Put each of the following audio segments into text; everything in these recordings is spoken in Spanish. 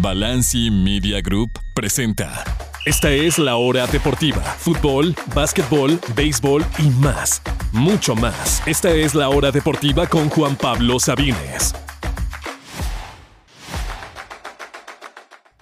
Balanci Media Group presenta. Esta es la hora deportiva. Fútbol, básquetbol, béisbol y más. Mucho más. Esta es la hora deportiva con Juan Pablo Sabines.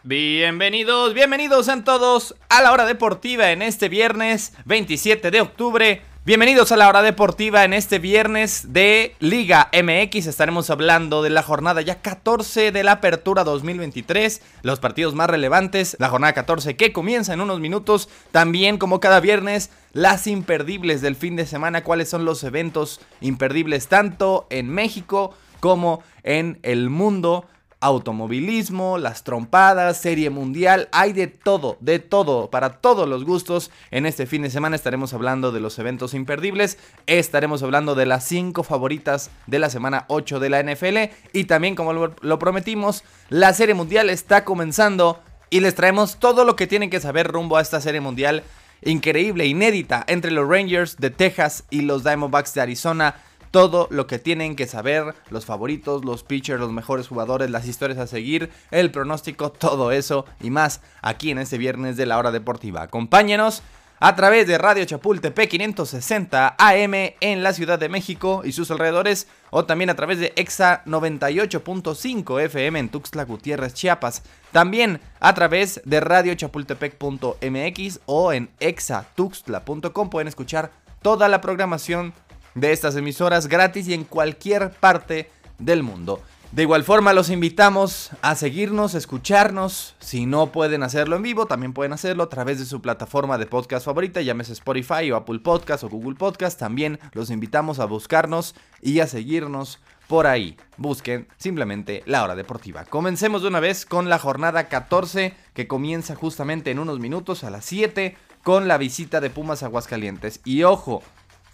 Bienvenidos, bienvenidos a todos a la hora deportiva en este viernes 27 de octubre. Bienvenidos a la hora deportiva en este viernes de Liga MX. Estaremos hablando de la jornada ya 14 de la Apertura 2023, los partidos más relevantes, la jornada 14 que comienza en unos minutos. También como cada viernes, las imperdibles del fin de semana, cuáles son los eventos imperdibles tanto en México como en el mundo automovilismo, las trompadas, serie mundial, hay de todo, de todo, para todos los gustos. En este fin de semana estaremos hablando de los eventos imperdibles, estaremos hablando de las 5 favoritas de la semana 8 de la NFL y también como lo prometimos, la serie mundial está comenzando y les traemos todo lo que tienen que saber rumbo a esta serie mundial increíble, inédita entre los Rangers de Texas y los Diamondbacks de Arizona todo lo que tienen que saber, los favoritos, los pitchers, los mejores jugadores, las historias a seguir, el pronóstico, todo eso y más aquí en este viernes de la hora deportiva. Acompáñenos a través de Radio Chapultepec 560 AM en la Ciudad de México y sus alrededores o también a través de EXA 98.5 FM en Tuxtla Gutiérrez, Chiapas. También a través de radiochapultepec.mx o en exatuxtla.com pueden escuchar toda la programación de estas emisoras gratis y en cualquier parte del mundo. De igual forma los invitamos a seguirnos, escucharnos. Si no pueden hacerlo en vivo, también pueden hacerlo a través de su plataforma de podcast favorita, llámese Spotify o Apple Podcast o Google Podcast. También los invitamos a buscarnos y a seguirnos por ahí. Busquen simplemente la hora deportiva. Comencemos de una vez con la jornada 14 que comienza justamente en unos minutos a las 7 con la visita de Pumas Aguascalientes. Y ojo,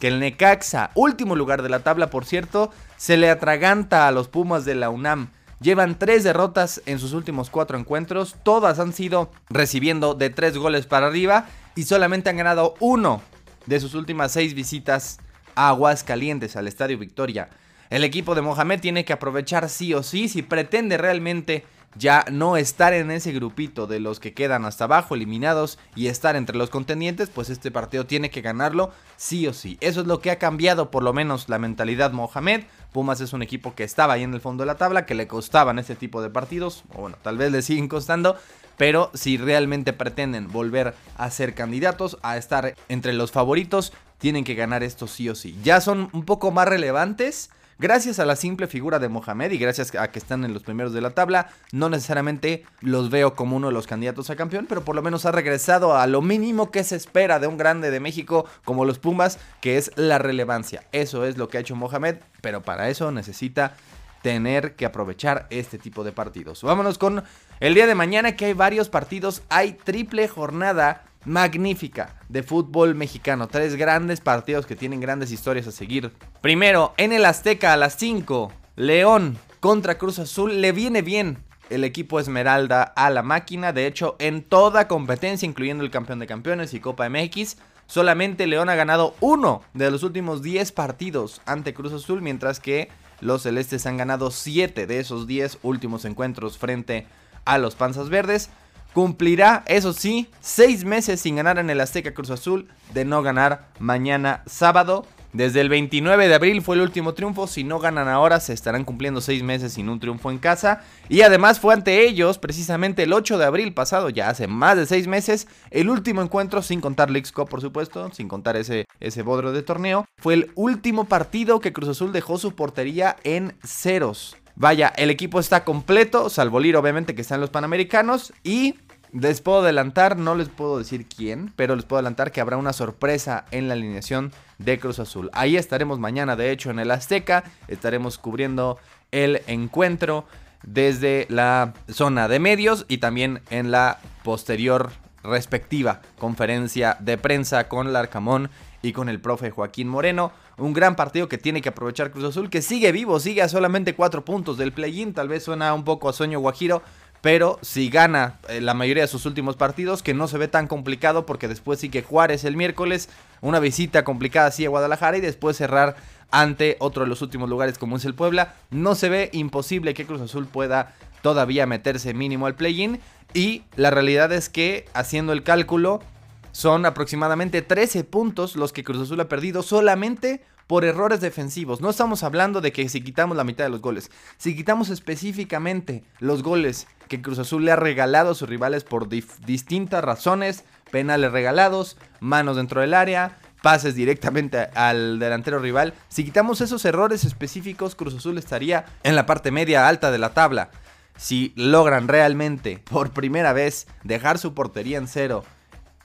que el Necaxa, último lugar de la tabla por cierto, se le atraganta a los Pumas de la UNAM. Llevan tres derrotas en sus últimos cuatro encuentros, todas han sido recibiendo de tres goles para arriba y solamente han ganado uno de sus últimas seis visitas a Aguascalientes, al Estadio Victoria. El equipo de Mohamed tiene que aprovechar sí o sí si pretende realmente ya no estar en ese grupito de los que quedan hasta abajo eliminados y estar entre los contendientes, pues este partido tiene que ganarlo sí o sí. Eso es lo que ha cambiado por lo menos la mentalidad Mohamed. Pumas es un equipo que estaba ahí en el fondo de la tabla, que le costaban este tipo de partidos, o bueno, tal vez le siguen costando, pero si realmente pretenden volver a ser candidatos, a estar entre los favoritos, tienen que ganar esto sí o sí. Ya son un poco más relevantes Gracias a la simple figura de Mohamed y gracias a que están en los primeros de la tabla, no necesariamente los veo como uno de los candidatos a campeón, pero por lo menos ha regresado a lo mínimo que se espera de un grande de México como los Pumas, que es la relevancia. Eso es lo que ha hecho Mohamed, pero para eso necesita tener que aprovechar este tipo de partidos. Vámonos con el día de mañana que hay varios partidos, hay triple jornada magnífica de fútbol mexicano. Tres grandes partidos que tienen grandes historias a seguir. Primero, en el Azteca a las 5, León contra Cruz Azul. Le viene bien el equipo Esmeralda a la máquina. De hecho, en toda competencia, incluyendo el campeón de campeones y Copa MX, solamente León ha ganado uno de los últimos 10 partidos ante Cruz Azul, mientras que los celestes han ganado 7 de esos 10 últimos encuentros frente a los Panzas Verdes. Cumplirá, eso sí, seis meses sin ganar en el Azteca Cruz Azul, de no ganar mañana sábado. Desde el 29 de abril fue el último triunfo. Si no ganan ahora, se estarán cumpliendo seis meses sin un triunfo en casa. Y además fue ante ellos, precisamente el 8 de abril pasado, ya hace más de seis meses, el último encuentro, sin contar Leagues Cup, por supuesto, sin contar ese, ese bodro de torneo. Fue el último partido que Cruz Azul dejó su portería en ceros. Vaya, el equipo está completo, salvo Liro obviamente que están los Panamericanos y les puedo adelantar, no les puedo decir quién, pero les puedo adelantar que habrá una sorpresa en la alineación de Cruz Azul. Ahí estaremos mañana, de hecho, en el Azteca, estaremos cubriendo el encuentro desde la zona de medios y también en la posterior respectiva conferencia de prensa con Larcamón y con el profe Joaquín Moreno. Un gran partido que tiene que aprovechar Cruz Azul, que sigue vivo, sigue a solamente cuatro puntos del play-in. Tal vez suena un poco a sueño guajiro, pero si gana eh, la mayoría de sus últimos partidos, que no se ve tan complicado, porque después sí que Juárez el miércoles, una visita complicada así a Guadalajara y después cerrar ante otro de los últimos lugares como es el Puebla, no se ve imposible que Cruz Azul pueda todavía meterse mínimo al play-in. Y la realidad es que, haciendo el cálculo, son aproximadamente 13 puntos los que Cruz Azul ha perdido solamente por errores defensivos. No estamos hablando de que si quitamos la mitad de los goles, si quitamos específicamente los goles que Cruz Azul le ha regalado a sus rivales por distintas razones, penales regalados, manos dentro del área, pases directamente al delantero rival. Si quitamos esos errores específicos, Cruz Azul estaría en la parte media alta de la tabla. Si logran realmente por primera vez dejar su portería en cero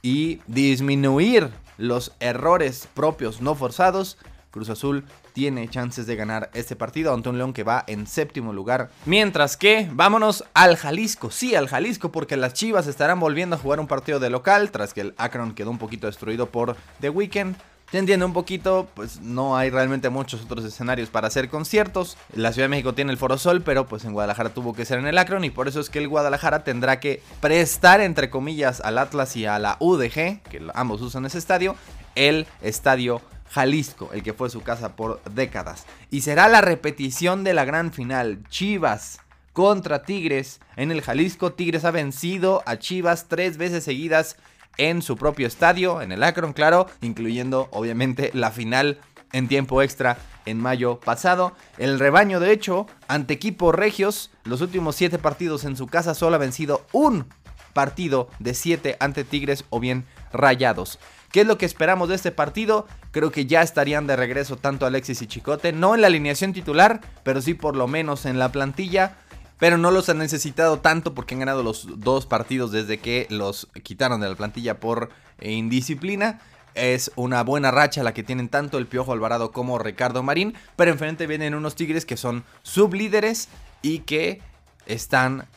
y disminuir los errores propios no forzados, Cruz Azul tiene chances de ganar este partido ante un León que va en séptimo lugar. Mientras que vámonos al Jalisco, sí al Jalisco porque las Chivas estarán volviendo a jugar un partido de local tras que el Akron quedó un poquito destruido por The Weeknd. Se entiende un poquito, pues no hay realmente muchos otros escenarios para hacer conciertos. La Ciudad de México tiene el Foro Sol, pero pues en Guadalajara tuvo que ser en el Akron y por eso es que el Guadalajara tendrá que prestar entre comillas al Atlas y a la UDG, que ambos usan ese estadio, el estadio Jalisco, el que fue su casa por décadas. Y será la repetición de la gran final, Chivas contra Tigres en el Jalisco. Tigres ha vencido a Chivas tres veces seguidas en su propio estadio, en el Akron, claro, incluyendo obviamente la final en tiempo extra en mayo pasado. El rebaño, de hecho, ante equipos regios, los últimos siete partidos en su casa solo ha vencido un partido de siete ante Tigres o bien Rayados. ¿Qué es lo que esperamos de este partido? Creo que ya estarían de regreso tanto Alexis y Chicote, no en la alineación titular, pero sí por lo menos en la plantilla pero no los han necesitado tanto porque han ganado los dos partidos desde que los quitaron de la plantilla por indisciplina. Es una buena racha la que tienen tanto el Piojo Alvarado como Ricardo Marín, pero enfrente vienen unos Tigres que son sublíderes y que están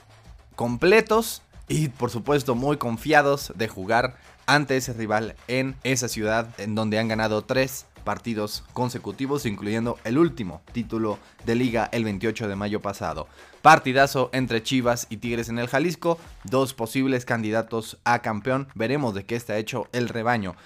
completos y por supuesto muy confiados de jugar ante ese rival en esa ciudad en donde han ganado tres partidos consecutivos, incluyendo el último título de liga el 28 de mayo pasado. Partidazo entre Chivas y Tigres en el Jalisco, dos posibles candidatos a campeón, veremos de qué está hecho el rebaño.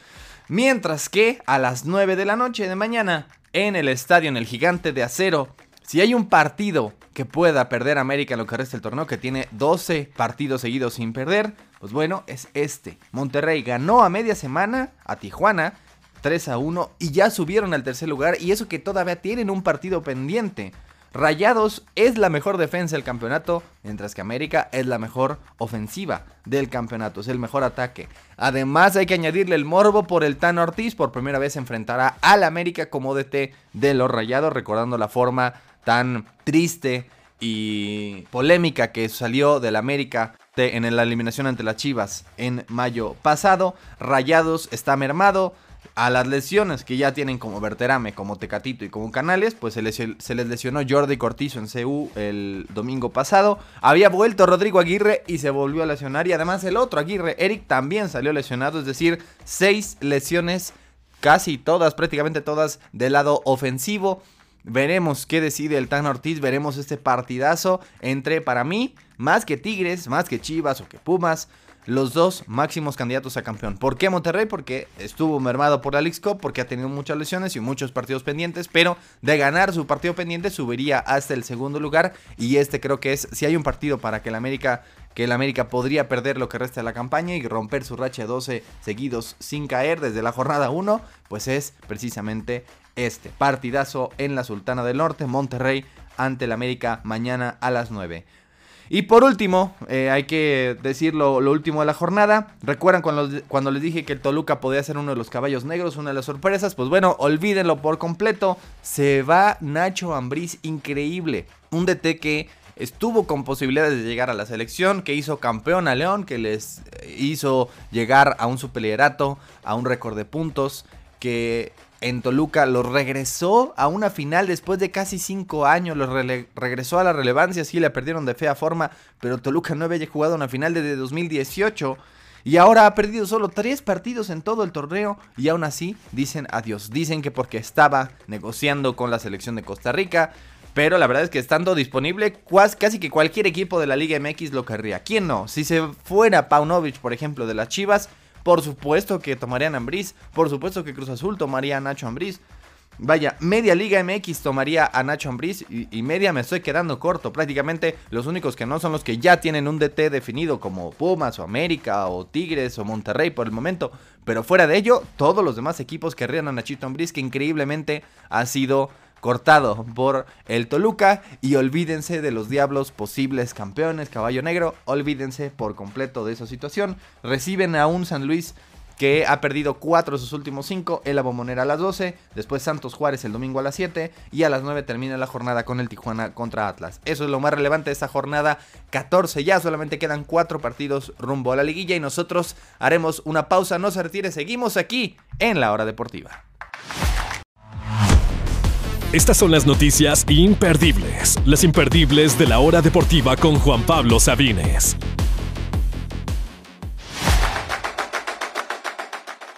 Mientras que a las 9 de la noche de mañana, en el estadio en el Gigante de Acero, si hay un partido que pueda perder América en lo que resta del torneo, que tiene 12 partidos seguidos sin perder, pues bueno, es este. Monterrey ganó a media semana a Tijuana 3 a 1 y ya subieron al tercer lugar y eso que todavía tienen un partido pendiente. Rayados es la mejor defensa del campeonato, mientras que América es la mejor ofensiva del campeonato, es el mejor ataque. Además hay que añadirle el morbo por el Tan Ortiz, por primera vez enfrentará al América como DT de los Rayados, recordando la forma tan triste y polémica que salió del América en la eliminación ante las Chivas en mayo pasado. Rayados está mermado, a las lesiones que ya tienen como Verterame, como Tecatito y como Canales, pues se les, se les, lesionó Jordi Cortizo en CU el domingo pasado. Había vuelto Rodrigo Aguirre y se volvió a lesionar. Y además el otro Aguirre, Eric, también salió lesionado. Es decir, seis lesiones, casi todas, prácticamente todas, del lado ofensivo. Veremos qué decide el Tan Ortiz, veremos este partidazo entre, para mí, más que Tigres, más que Chivas o que Pumas, los dos máximos candidatos a campeón. ¿Por qué Monterrey? Porque estuvo mermado por la League porque ha tenido muchas lesiones y muchos partidos pendientes, pero de ganar su partido pendiente subiría hasta el segundo lugar y este creo que es si hay un partido para que el América que el América podría perder lo que resta de la campaña y romper su racha de 12 seguidos sin caer desde la jornada 1, pues es precisamente este partidazo en la Sultana del Norte, Monterrey ante el América mañana a las 9. Y por último, eh, hay que decir lo, último de la jornada. ¿Recuerdan cuando, cuando, les dije que el Toluca podía ser uno de los caballos negros, una de las sorpresas? Pues bueno, olvídenlo por completo. Se va Nacho Ambriz, increíble. Un DT que estuvo con posibilidades de llegar a la selección, que hizo campeón a León, que les hizo llegar a un superliderato, a un récord de puntos, que en Toluca, los regresó a una final después de casi cinco años, los regresó a la relevancia, sí, la perdieron de fea forma, pero Toluca no había jugado una final desde 2018 y ahora ha perdido solo tres partidos en todo el torneo y aún así dicen adiós. Dicen que porque estaba negociando con la selección de Costa Rica, pero la verdad es que estando disponible, casi que cualquier equipo de la Liga MX lo querría. ¿Quién no? Si se fuera Paunovic, por ejemplo, de las Chivas, por supuesto que tomarían a Ambriz. Por supuesto que Cruz Azul tomaría a Nacho Ambriz. Vaya, media Liga MX tomaría a Nacho Ambriz y, media me estoy quedando corto. Prácticamente los únicos que no son los que ya tienen un DT definido como Pumas o América o Tigres o Monterrey por el momento. Pero fuera de ello, todos los demás equipos querrían a Nachito Ambriz que increíblemente ha sido cortado por el Toluca. Y olvídense de los Diablos posibles campeones, caballo negro, olvídense por completo de esa situación. Reciben a un San Luis que ha perdido 4 de sus últimos 5, el Bombonera a las 12, después Santos Juárez el domingo a las 7 y a las 9 termina la jornada con el Tijuana contra Atlas. Eso es lo más relevante de esta jornada 14, ya solamente quedan 4 partidos rumbo a la liguilla y nosotros haremos una pausa, no se retire, seguimos aquí en la hora deportiva. Estas son las noticias imperdibles, las imperdibles de la hora deportiva con Juan Pablo Sabines.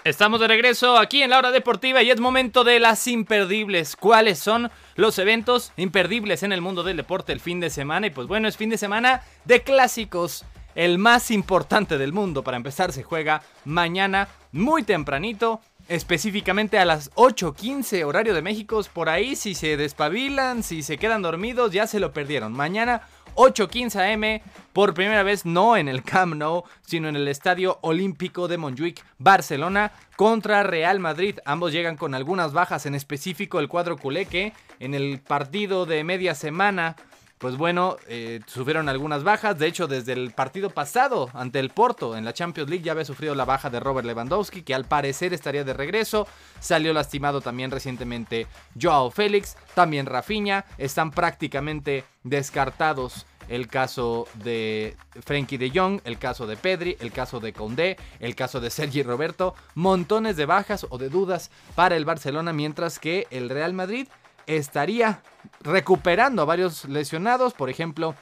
Estamos de regreso aquí en la hora deportiva y es momento de las imperdibles. ¿Cuáles son los eventos imperdibles en el mundo del deporte el fin de semana? Y pues bueno, es fin de semana de clásicos. El más importante del mundo para empezar se juega mañana muy tempranito. Específicamente a las 8.15 horario de México. Por ahí si se despabilan, si se quedan dormidos, ya se lo perdieron. Mañana 8.15 am, por primera vez no en el Camp Nou, sino en el Estadio Olímpico de Montjuic, Barcelona, contra Real Madrid. Ambos llegan con algunas bajas, en específico el cuadro culé que en el partido de media semana pues bueno, eh, sufrieron algunas bajas. De hecho, desde el partido pasado ante el Porto en la Champions League ya había sufrido la baja de Robert Lewandowski, que al parecer estaría de regreso. Salió lastimado también recientemente Joao Félix, también Rafinha. Están prácticamente descartados el caso de Frenkie de Jong, el caso de Pedri, el caso de Condé, el caso de Sergi Roberto, montones de bajas o de dudas para el Barcelona, mientras que el Real Madrid estaría recuperando a varios lesionados, por ejemplo,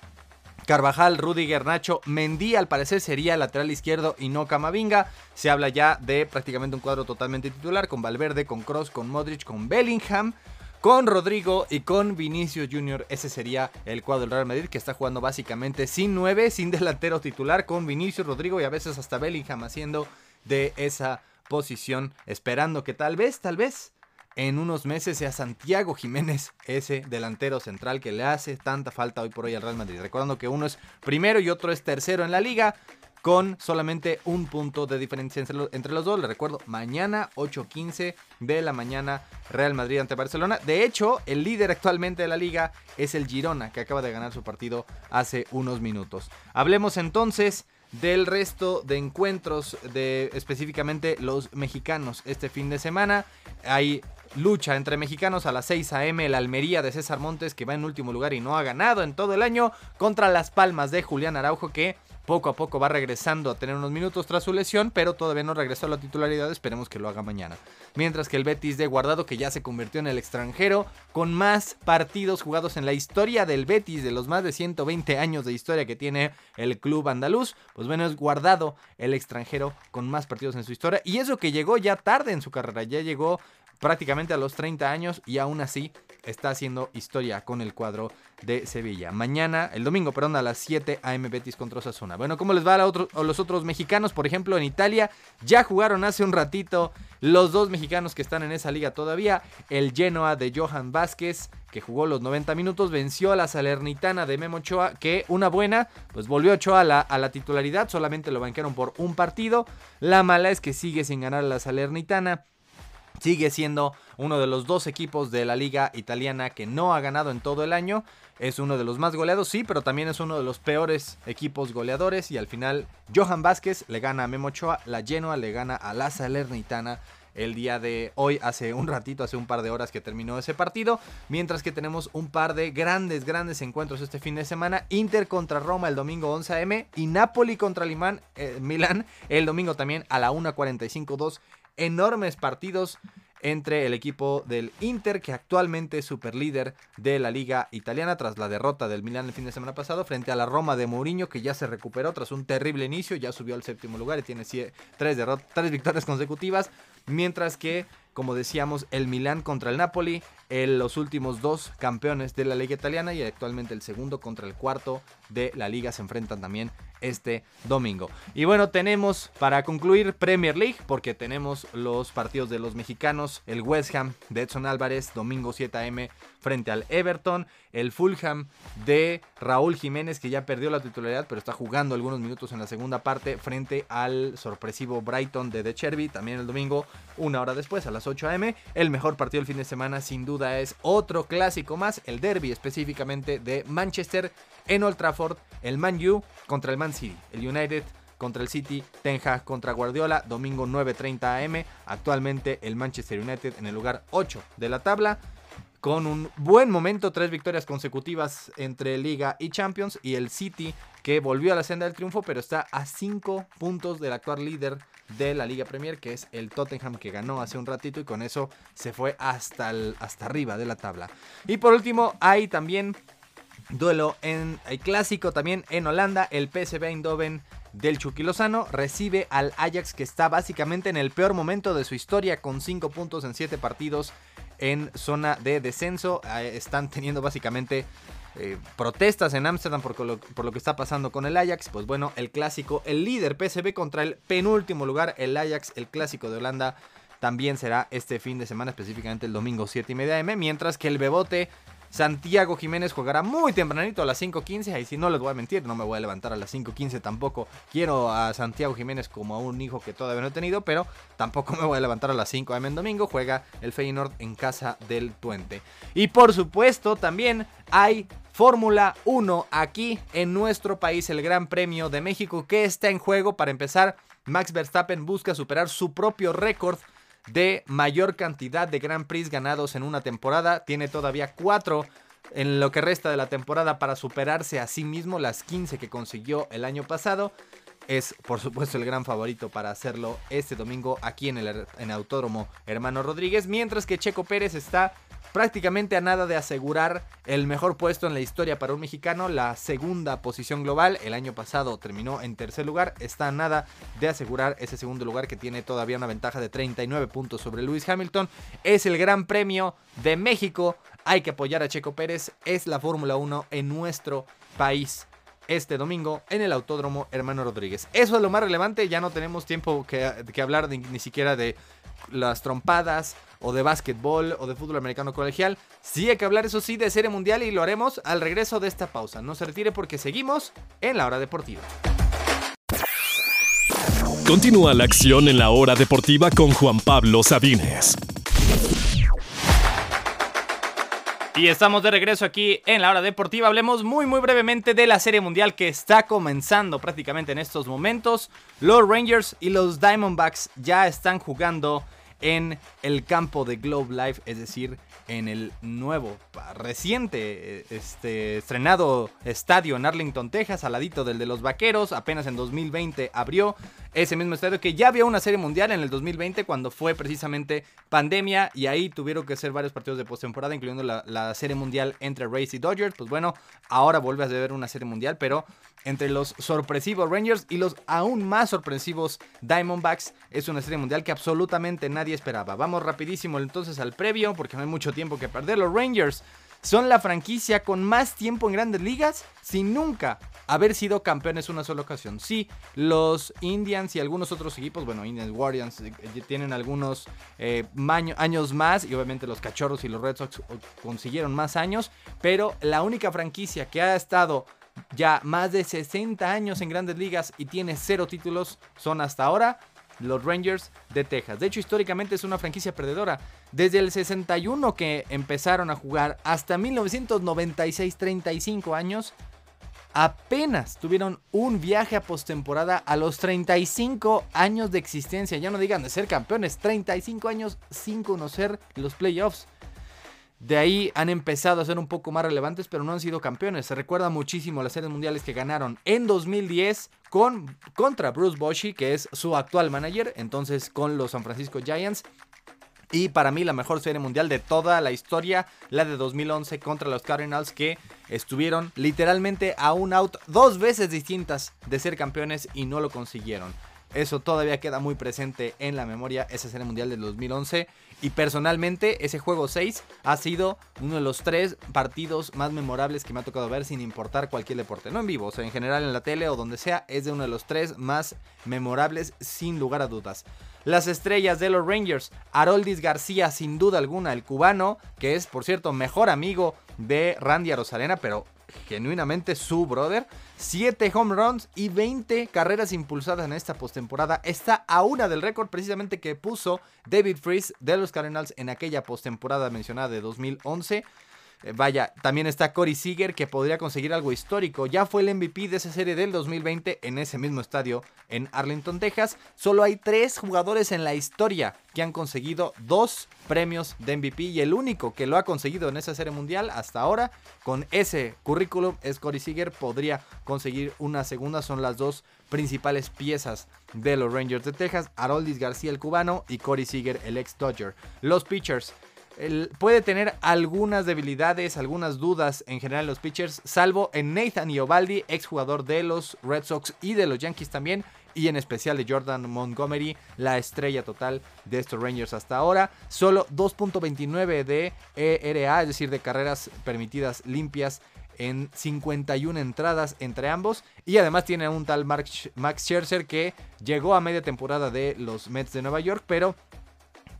Carvajal, Rudiger, Nacho, Mendy al parecer sería lateral izquierdo y no Camavinga. Se habla ya de prácticamente un cuadro totalmente titular con Valverde, con Cross, con Modric, con Bellingham, con Rodrigo y con Vinicius Jr. Ese sería el cuadro del Real Madrid que está jugando básicamente sin 9, sin delantero titular, con Vinicius, Rodrigo y a veces hasta Bellingham haciendo de esa posición, esperando que tal vez, tal vez en unos meses sea Santiago Jiménez ese delantero central que le hace tanta falta hoy por hoy al Real Madrid. Recordando que uno es primero y otro es tercero en la liga con solamente un punto de diferencia entre los dos. Le recuerdo, mañana 8.15 de la mañana Real Madrid ante Barcelona. De hecho, el líder actualmente de la liga es el Girona, que acaba de ganar su partido hace unos minutos. Hablemos entonces del resto de encuentros de específicamente los mexicanos este fin de semana. Hay lucha entre mexicanos a las 6 a.m. El Almería de César Montes, que va en último lugar y no ha ganado en todo el año, contra Las Palmas de Julián Araujo, que poco a poco va regresando a tener unos minutos tras su lesión, pero todavía no regresó a la titularidad, esperemos que lo haga mañana. Mientras que el Betis de Guardado, que ya se convirtió en el extranjero, con más partidos jugados en la historia del Betis, de los más de 120 años de historia que tiene el club andaluz, pues bueno, es Guardado el extranjero con más partidos en su historia, y eso que llegó ya tarde en su carrera, ya llegó prácticamente a los 30 años y aún así está haciendo historia con el cuadro de Sevilla. Mañana, el domingo, perdón, a las 7 AM Betis contra Osasuna. Bueno, ¿cómo les va a, los otros mexicanos? Por ejemplo, en Italia ya jugaron hace un ratito los dos mexicanos que están en esa liga todavía. El Genoa de Johan Vázquez, que jugó los 90 minutos, venció a la Salernitana de Memo Ochoa, que una buena, pues volvió a la, a la titularidad, solamente lo banquearon por un partido. La mala es que sigue sin ganar a la Salernitana sigue siendo uno de los dos equipos de la liga italiana que no ha ganado en todo el año. Es uno de los más goleados, sí, pero también es uno de los peores equipos goleadores. Y al final, Johan Vázquez le gana a Memo Ochoa, la Genoa le gana a la Salernitana el día de hoy, hace un ratito, hace un par de horas que terminó ese partido. Mientras que tenemos un par de grandes, grandes encuentros este fin de semana. Inter contra Roma el domingo 11 am y Napoli contra Limán, eh, Milán el domingo también a la 1.45.2 enormes partidos entre el equipo del Inter, que actualmente es superlíder de la liga italiana tras la derrota del Milan el fin de semana pasado, frente a la Roma de Mourinho, que ya se recuperó tras un terrible inicio, ya subió al séptimo lugar y tiene tres, tres victorias consecutivas, mientras que como decíamos, el Milán contra el Napoli, los últimos dos campeones de la liga italiana y actualmente el segundo contra el cuarto de la liga se enfrentan también este domingo. Y bueno, tenemos para concluir Premier League, porque tenemos los partidos de los mexicanos, el West Ham de Edson Álvarez, domingo 7 am frente al Everton, el Fulham de Raúl Jiménez, que ya perdió la titularidad, pero está jugando algunos minutos en la segunda parte, frente al sorpresivo Brighton de De Cherby, también el domingo, una hora después, a las 8 am. El mejor partido del fin de semana, sin es otro clásico más, el derby específicamente de Manchester en Old Trafford, el Man U contra el Man City, el United contra el City, Ten Hag contra Guardiola, domingo 9.30 am, actualmente el Manchester United en el lugar 8 de la tabla, con un buen momento, tres victorias consecutivas entre Liga y Champions, y el City que volvió a la senda del triunfo, pero está a 5 puntos del actual líder de la Liga Premier, que es el Tottenham, que ganó hace un ratito y con eso se fue hasta, hasta arriba de la tabla. Y por último, hay también Duelo en el clásico también en Holanda, el PSV Eindhoven del Chucky Lozano recibe al Ajax que está básicamente en el peor momento de su historia con 5 puntos en 7 partidos en zona de descenso. Eh, están teniendo básicamente eh, protestas en Ámsterdam por, lo que está pasando con el Ajax. Pues bueno, el clásico, el líder PSV contra el penúltimo lugar, el Ajax, el clásico de Holanda. También será este fin de semana, específicamente el domingo 7 y media M. Mientras que el Bebote Santiago Jiménez jugará muy tempranito a las 5.15. Ahí si no les voy a mentir, no me voy a levantar a las 5.15 tampoco. Quiero a Santiago Jiménez como a un hijo que todavía no he tenido, pero tampoco me voy a levantar a las 5 am en domingo. Juega el Feyenoord en casa del Tuente. Y por supuesto, también hay Fórmula 1 aquí en nuestro país, el Gran Premio de México que está en juego. Para empezar, Max Verstappen busca superar su propio récord de mayor cantidad de Grand Prix ganados en una temporada. Tiene todavía cuatro en lo que resta de la temporada para superarse a sí mismo las 15 que consiguió el año pasado. Es por supuesto el gran favorito para hacerlo este domingo aquí en el en Autódromo Hermano Rodríguez, mientras que Checo Pérez está prácticamente a nada de asegurar el mejor puesto en la historia para un mexicano, la segunda posición global. El año pasado terminó en tercer lugar, está a nada de asegurar ese segundo lugar que tiene todavía una ventaja de 39 puntos sobre Lewis Hamilton. Es el Gran Premio de México. Hay que apoyar a Checo Pérez. Es la Fórmula 1 en nuestro país este domingo en el Autódromo Hermano Rodríguez. Eso es lo más relevante, ya no tenemos tiempo que, hablar ni siquiera de las trompadas o de básquetbol o de fútbol americano colegial. Sí hay que hablar, eso sí, de serie mundial y lo haremos al regreso de esta pausa. No se retire porque seguimos en la hora deportiva. Continúa la acción en la hora deportiva con Juan Pablo Sabines. Y estamos de regreso aquí en la hora deportiva. Hablemos muy muy brevemente de la serie mundial que está comenzando prácticamente en estos momentos. Los Rangers y los Diamondbacks ya están jugando en el campo de Globe Life, es decir, en el nuevo, reciente, este, estrenado estadio en Arlington, Texas, al ladito del de los Vaqueros. Apenas en 2020 abrió ese mismo estadio que ya había una serie mundial en el 2020 cuando fue precisamente pandemia y ahí tuvieron que hacer varios partidos de postemporada, incluyendo la, la serie mundial entre Rays y Dodgers. Pues bueno, ahora vuelve a ver una serie mundial, pero entre los sorpresivos Rangers y los aún más sorpresivos Diamondbacks. Es una serie mundial que absolutamente nadie esperaba. Vamos rapidísimo entonces al previo porque no hay mucho tiempo que perder. Los Rangers son la franquicia con más tiempo en grandes ligas sin nunca haber sido campeones una sola ocasión. Sí, los Indians y algunos otros equipos, bueno, Indians, Guardians, eh, tienen algunos eh, años más y obviamente los Cachorros y los Red Sox consiguieron más años, pero la única franquicia que ha estado ya más de 60 años en grandes ligas y tiene cero títulos son hasta ahora los Rangers de Texas. De hecho, históricamente es una franquicia perdedora. Desde el 61 que empezaron a jugar hasta 1996, 35 años, apenas tuvieron un viaje a postemporada a los 35 años de existencia. Ya no digan de ser campeones, 35 años sin conocer los playoffs. De ahí han empezado a ser un poco más relevantes, pero no han sido campeones. Se recuerda muchísimo las series mundiales que ganaron en 2010 con, contra Bruce Bochy, que es su actual manager, entonces con los San Francisco Giants. Y para mí la mejor serie mundial de toda la historia, la de 2011 contra los Cardinals, que estuvieron literalmente a un out dos veces distintas de ser campeones y no lo consiguieron. Eso todavía queda muy presente en la memoria, esa serie mundial del 2011. Y personalmente, ese juego 6 ha sido uno de los tres partidos más memorables que me ha tocado ver sin importar cualquier deporte. No en vivo, o sea, en general en la tele o donde sea, es de uno de los tres más memorables sin lugar a dudas. Las estrellas de los Rangers, Haroldis García, sin duda alguna, el cubano, que es por cierto mejor amigo de Randy Arozarena, pero genuinamente su brother. 7 home runs y 20 carreras impulsadas en esta postemporada. Está a una del récord precisamente que puso David Freeze de los Cardinals en aquella postemporada mencionada de 2011. Eh, vaya, también está Corey Seager que podría conseguir algo histórico. Ya fue el MVP de esa serie del 2020 en ese mismo estadio en Arlington, Texas. Solo hay tres jugadores en la historia que han conseguido dos premios de MVP y el único que lo ha conseguido en esa serie mundial hasta ahora con ese currículum es Corey Seager. Podría conseguir una segunda. Son las dos principales piezas de los Rangers de Texas. Haroldis García el cubano y Corey Seager el ex Dodger. Los pitchers puede tener algunas debilidades, algunas dudas en general en los pitchers, salvo en Nathan Iovaldi, exjugador de los Red Sox y de los Yankees también, y en especial de Jordan Montgomery, la estrella total de estos Rangers hasta ahora. Solo 2.29 de ERA, es decir, de carreras permitidas limpias en 51 entradas entre ambos. Y además tiene un tal Max Scherzer que llegó a media temporada de los Mets de Nueva York, pero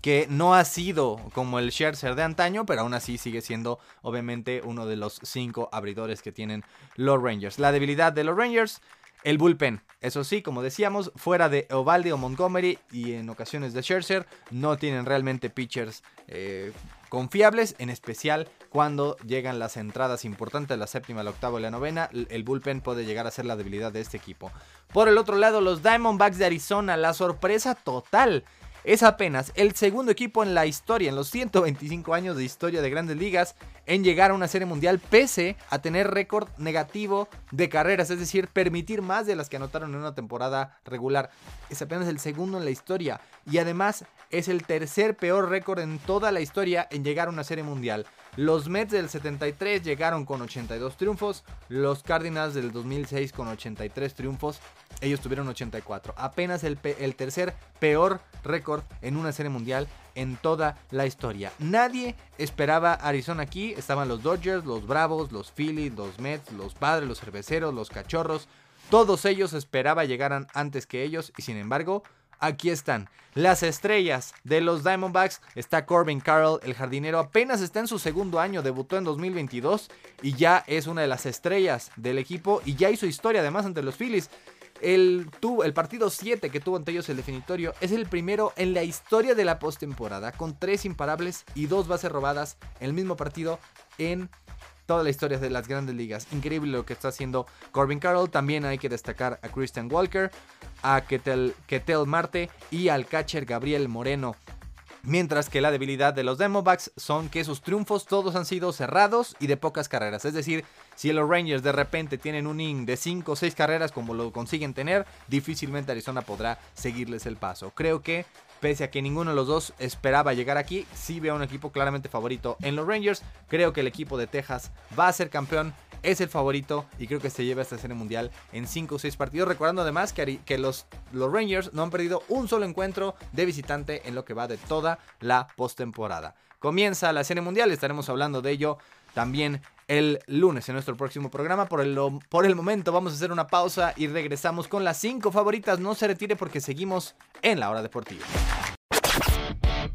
que no ha sido como el Scherzer de antaño, pero aún así sigue siendo obviamente uno de los cinco abridores que tienen los Rangers. La debilidad de los Rangers, el bullpen. Eso sí, como decíamos, fuera de Ovaldi o Montgomery y en ocasiones de Scherzer, no tienen realmente pitchers eh, confiables, en especial cuando llegan las entradas importantes, la séptima, la octava y la novena, el bullpen puede llegar a ser la debilidad de este equipo. Por el otro lado, los Diamondbacks de Arizona, la sorpresa total es apenas el segundo equipo en la historia, en los 125 años de historia de grandes ligas, en llegar a una serie mundial pese a tener récord negativo de carreras, es decir, permitir más de las que anotaron en una temporada regular. Es apenas el segundo en la historia y además es el tercer peor récord en toda la historia en llegar a una serie mundial. Los Mets del 73 llegaron con 82 triunfos, los Cardinals del 2006 con 83 triunfos, ellos tuvieron 84. Apenas el, el tercer peor récord en una serie mundial en toda la historia. Nadie esperaba Arizona aquí, estaban los Dodgers, los Bravos, los Phillies, los Mets, los Padres, los Cerveceros, los Cachorros, todos ellos esperaba llegaran antes que ellos y sin embargo aquí están. Las estrellas de los Diamondbacks está Corbin Carroll, el jardinero, apenas está en su segundo año, debutó en 2022 y ya es una de las estrellas del equipo y ya hizo historia además ante los Phillies. El, el partido 7 que tuvo ante ellos el definitorio es el primero en la historia de la postemporada, con tres imparables y dos bases robadas en el mismo partido en toda la historia de las grandes ligas. Increíble lo que está haciendo Corbin Carroll. También hay que destacar a Christian Walker, a Ketel, Ketel Marte y al catcher Gabriel Moreno. Mientras que la debilidad de los Demobucks son que sus triunfos todos han sido cerrados y de pocas carreras. Es decir, si los Rangers de repente tienen un inning de 5 o 6 carreras como lo consiguen tener, difícilmente Arizona podrá seguirles el paso. Creo que pese a que ninguno de los dos esperaba llegar aquí, sí veo un equipo claramente favorito en los Rangers. Creo que el equipo de Texas va a ser campeón es el favorito y creo que se lleva esta serie mundial en 5 o 6 partidos. Recordando además que, que los, los, Rangers no han perdido un solo encuentro de visitante en lo que va de toda la postemporada. Comienza la serie mundial, estaremos hablando de ello también el lunes en nuestro próximo programa. Por el, por el momento vamos a hacer una pausa y regresamos con las 5 favoritas. No se retire porque seguimos en la hora deportiva.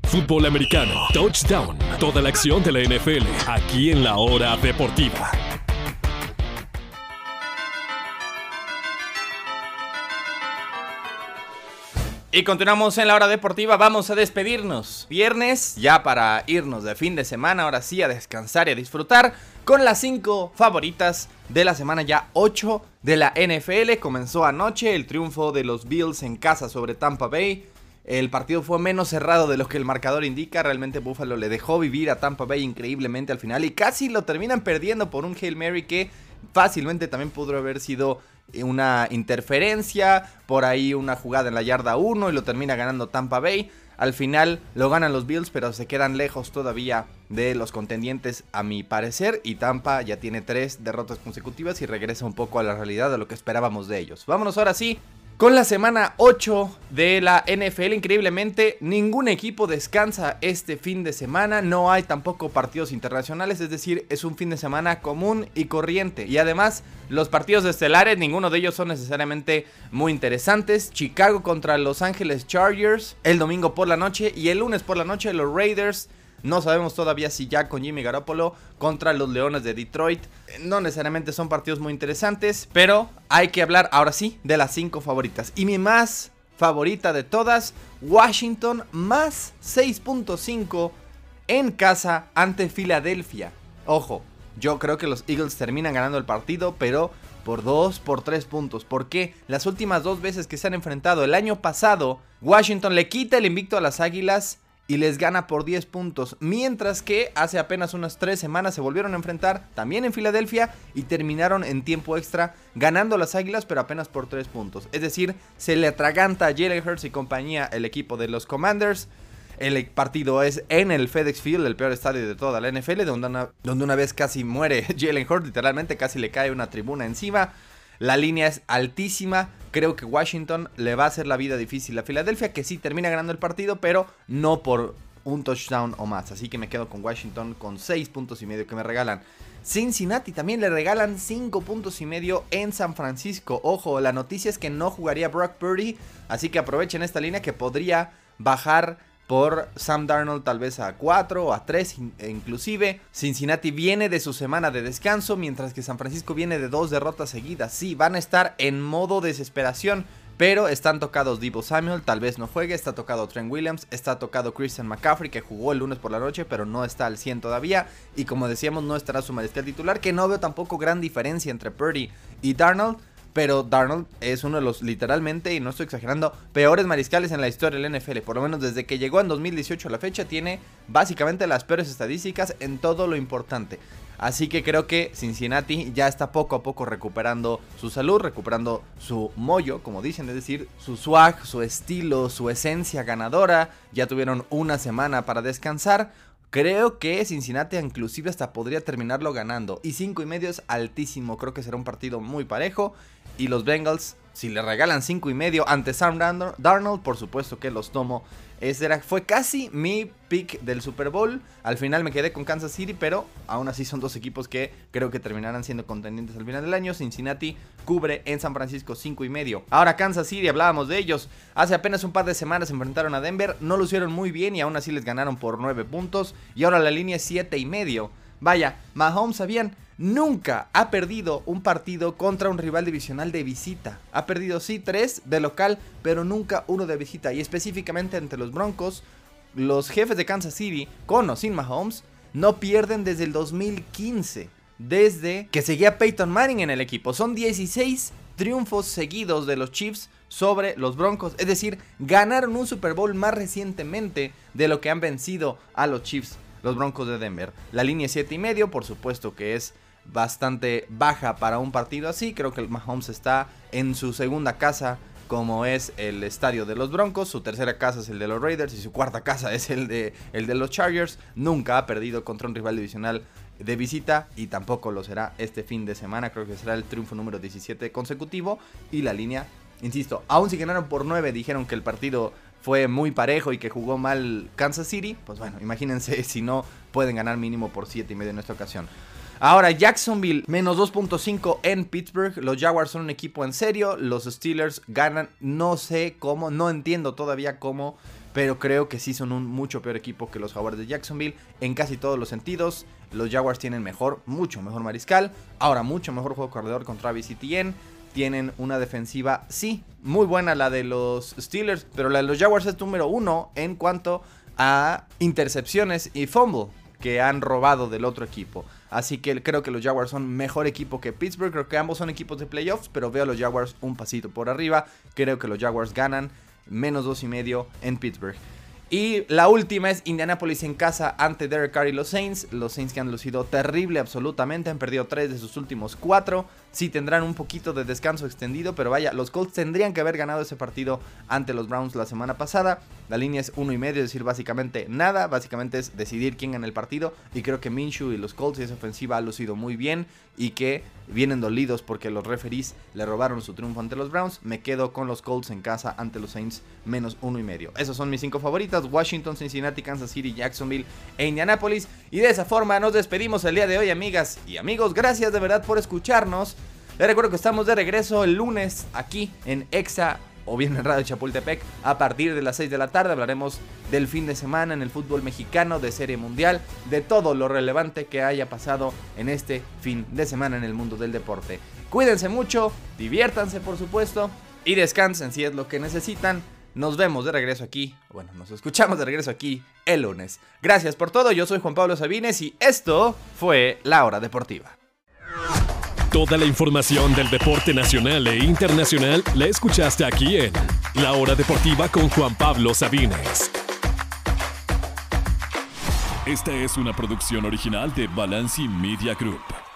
Fútbol americano, touchdown, toda la acción de la NFL, aquí en la hora deportiva. Y continuamos en la hora deportiva, vamos a despedirnos. Viernes, ya para irnos de fin de semana, ahora sí a descansar y a disfrutar con las 5 favoritas de la semana ya 8 de la NFL. Comenzó anoche el triunfo de los Bills en casa sobre Tampa Bay. El partido fue menos cerrado de lo que el marcador indica. Realmente Buffalo le dejó vivir a Tampa Bay increíblemente al final y casi lo terminan perdiendo por un Hail Mary que fácilmente también pudo haber sido una interferencia, por ahí una jugada en la yarda 1 y lo termina ganando Tampa Bay. Al final lo ganan los Bills, pero se quedan lejos todavía de los contendientes a mi parecer. Y Tampa ya tiene tres derrotas consecutivas y regresa un poco a la realidad de lo que esperábamos de ellos. Vámonos ahora sí Con la semana 8 de la NFL, increíblemente, ningún equipo descansa este fin de semana. No hay tampoco partidos internacionales, es decir, es un fin de semana común y corriente. Y además, los partidos estelares, ninguno de ellos son necesariamente muy interesantes. Chicago contra Los Ángeles Chargers el domingo por la noche y el lunes por la noche los Raiders no sabemos todavía si ya con Jimmy Garoppolo contra los Leones de Detroit. No necesariamente son partidos muy interesantes, pero hay que hablar ahora sí de las cinco favoritas. Y mi más favorita de todas, Washington más 6.5 en casa ante Filadelfia. Ojo, yo creo que los Eagles terminan ganando el partido, pero por 2, por 3 puntos. Porque las últimas dos veces que se han enfrentado el año pasado, Washington le quita el invicto a las Águilas y les gana por 10 puntos. Mientras que hace apenas unas 3 semanas se volvieron a enfrentar también en Filadelfia y terminaron en tiempo extra ganando las Águilas pero apenas por 3 puntos. Es decir, se le atraganta a Jalen Hurts y compañía el equipo de los Commanders. El partido es en el FedEx Field, el peor estadio de toda la NFL, donde una, donde una vez casi muere Jalen Hurts, literalmente casi le cae una tribuna encima. La línea es altísima. Creo que Washington le va a hacer la vida difícil a Filadelfia, que sí termina ganando el partido, pero no por un touchdown o más. Así que me quedo con Washington con 6 puntos y medio que me regalan. Cincinnati también le regalan 5 puntos y medio en San Francisco. Ojo, la noticia es que no jugaría Brock Purdy, así que aprovechen esta línea que podría bajar por Sam Darnold tal vez a 4 o a 3 inclusive. Cincinnati viene de su semana de descanso mientras que San Francisco viene de dos derrotas seguidas. Sí, van a estar en modo desesperación. Pero están tocados Divo Samuel, tal vez no juegue, está tocado Trent Williams, está tocado Christian McCaffrey que jugó el lunes por la noche pero no está al 100 todavía. Y como decíamos no estará su mariscal titular que no veo tampoco gran diferencia entre Purdy y Darnold. Pero Darnold es uno de los, literalmente, y no estoy exagerando, peores mariscales en la historia del NFL. Por lo menos desde que llegó en 2018 a la fecha, tiene básicamente las peores estadísticas en todo lo importante. Así que creo que Cincinnati ya está poco a poco recuperando su salud, recuperando su mollo, como dicen, es decir, su swag, su estilo, su esencia ganadora. Ya tuvieron una semana para descansar. Creo que Cincinnati inclusive hasta podría terminarlo ganando. Y 5 y medio es altísimo. Creo que será un partido muy parejo. Y los Bengals, si le regalan 5 y medio ante Sam Darnold, por supuesto que los tomo ese era, fue casi mi pick del Super Bowl. Al final me quedé con Kansas City, pero aún así son dos equipos que creo que terminarán siendo contendientes al final del año. Cincinnati cubre en San Francisco 5 y medio. Ahora Kansas City, hablábamos de ellos. Hace apenas un par de semanas se enfrentaron a Denver. No lo hicieron muy bien y aún así les ganaron por 9 puntos. Y ahora la línea es 7 y medio. Vaya, Mahomes sabían nunca ha perdido un partido contra un rival divisional de visita. Ha perdido sí tres de local, pero nunca uno de visita. Y específicamente entre los Broncos, los jefes de Kansas City, con o sin Mahomes, no pierden desde el 2015. Desde que seguía Peyton Manning en el equipo. Son 16 triunfos seguidos de los Chiefs sobre los Broncos. Es decir, ganaron un Super Bowl más recientemente de lo que han vencido a los Chiefs, los Broncos de Denver. La línea 7 y medio, por supuesto que es bastante baja para un partido así. Creo que el Mahomes está en su segunda casa como es el estadio de los Broncos, su tercera casa es el de los Raiders y su cuarta casa es el de, el de los Chargers. Nunca ha perdido contra un rival divisional de visita y tampoco lo será este fin de semana. Creo que será el triunfo número 17 consecutivo y la línea, insisto, aún si ganaron por 9, dijeron que el partido fue muy parejo y que jugó mal Kansas City, pues bueno, imagínense si no pueden ganar mínimo por 7 y medio en esta ocasión. Ahora, Jacksonville, menos 2.5 en Pittsburgh. Los Jaguars son un equipo en serio. Los Steelers ganan, no sé cómo, no entiendo todavía cómo. Pero creo que sí son un mucho peor equipo que los Jaguars de Jacksonville en casi todos los sentidos. Los Jaguars tienen mejor, mucho mejor mariscal. Ahora, mucho mejor juego corredor con Travis Etienne. Tienen una defensiva, sí, muy buena la de los Steelers. Pero la de los Jaguars es número uno en cuanto a intercepciones y fumble que han robado del otro equipo. Así que creo que los Jaguars son mejor equipo que Pittsburgh. Creo que ambos son equipos de playoffs, pero veo a los Jaguars un pasito por arriba. Creo que los Jaguars ganan menos dos y medio en Pittsburgh. Y la última es Indianapolis en casa ante Derek Carr y los Saints. Los Saints que han lucido terrible absolutamente. Han perdido tres de sus últimos cuatro. Sí tendrán un poquito de descanso extendido, pero vaya, los Colts tendrían que haber ganado ese partido ante los Browns la semana pasada. La línea es uno y medio, es decir, básicamente nada, básicamente es decidir quién gana el partido. Y creo que Minshew y los Colts y esa ofensiva ha lucido muy bien y que vienen dolidos porque los referees le robaron su triunfo ante los Browns. Me quedo con los Colts en casa ante los Saints menos uno y medio. Esos son mis cinco favoritas: Washington, Cincinnati, Kansas City, Jacksonville e Indianapolis. Y de esa forma nos despedimos el día de hoy, amigas y amigos. Gracias de verdad por escucharnos. Les recuerdo que estamos de regreso el lunes aquí en Exa o bien en Radio Chapultepec a partir de las 6 de la tarde. Hablaremos del fin de semana en el fútbol mexicano, de Serie Mundial, de todo lo relevante que haya pasado en este fin de semana en el mundo del deporte. Cuídense mucho, diviértanse por supuesto y descansen si es lo que necesitan. Nos vemos de regreso aquí, bueno, nos escuchamos de regreso aquí el lunes. Gracias por todo, yo soy Juan Pablo Sabines y esto fue La Hora Deportiva. Toda la información del deporte nacional e internacional la escuchaste aquí en La Hora Deportiva con Juan Pablo Sabines. Esta es una producción original de Balanci Media Group.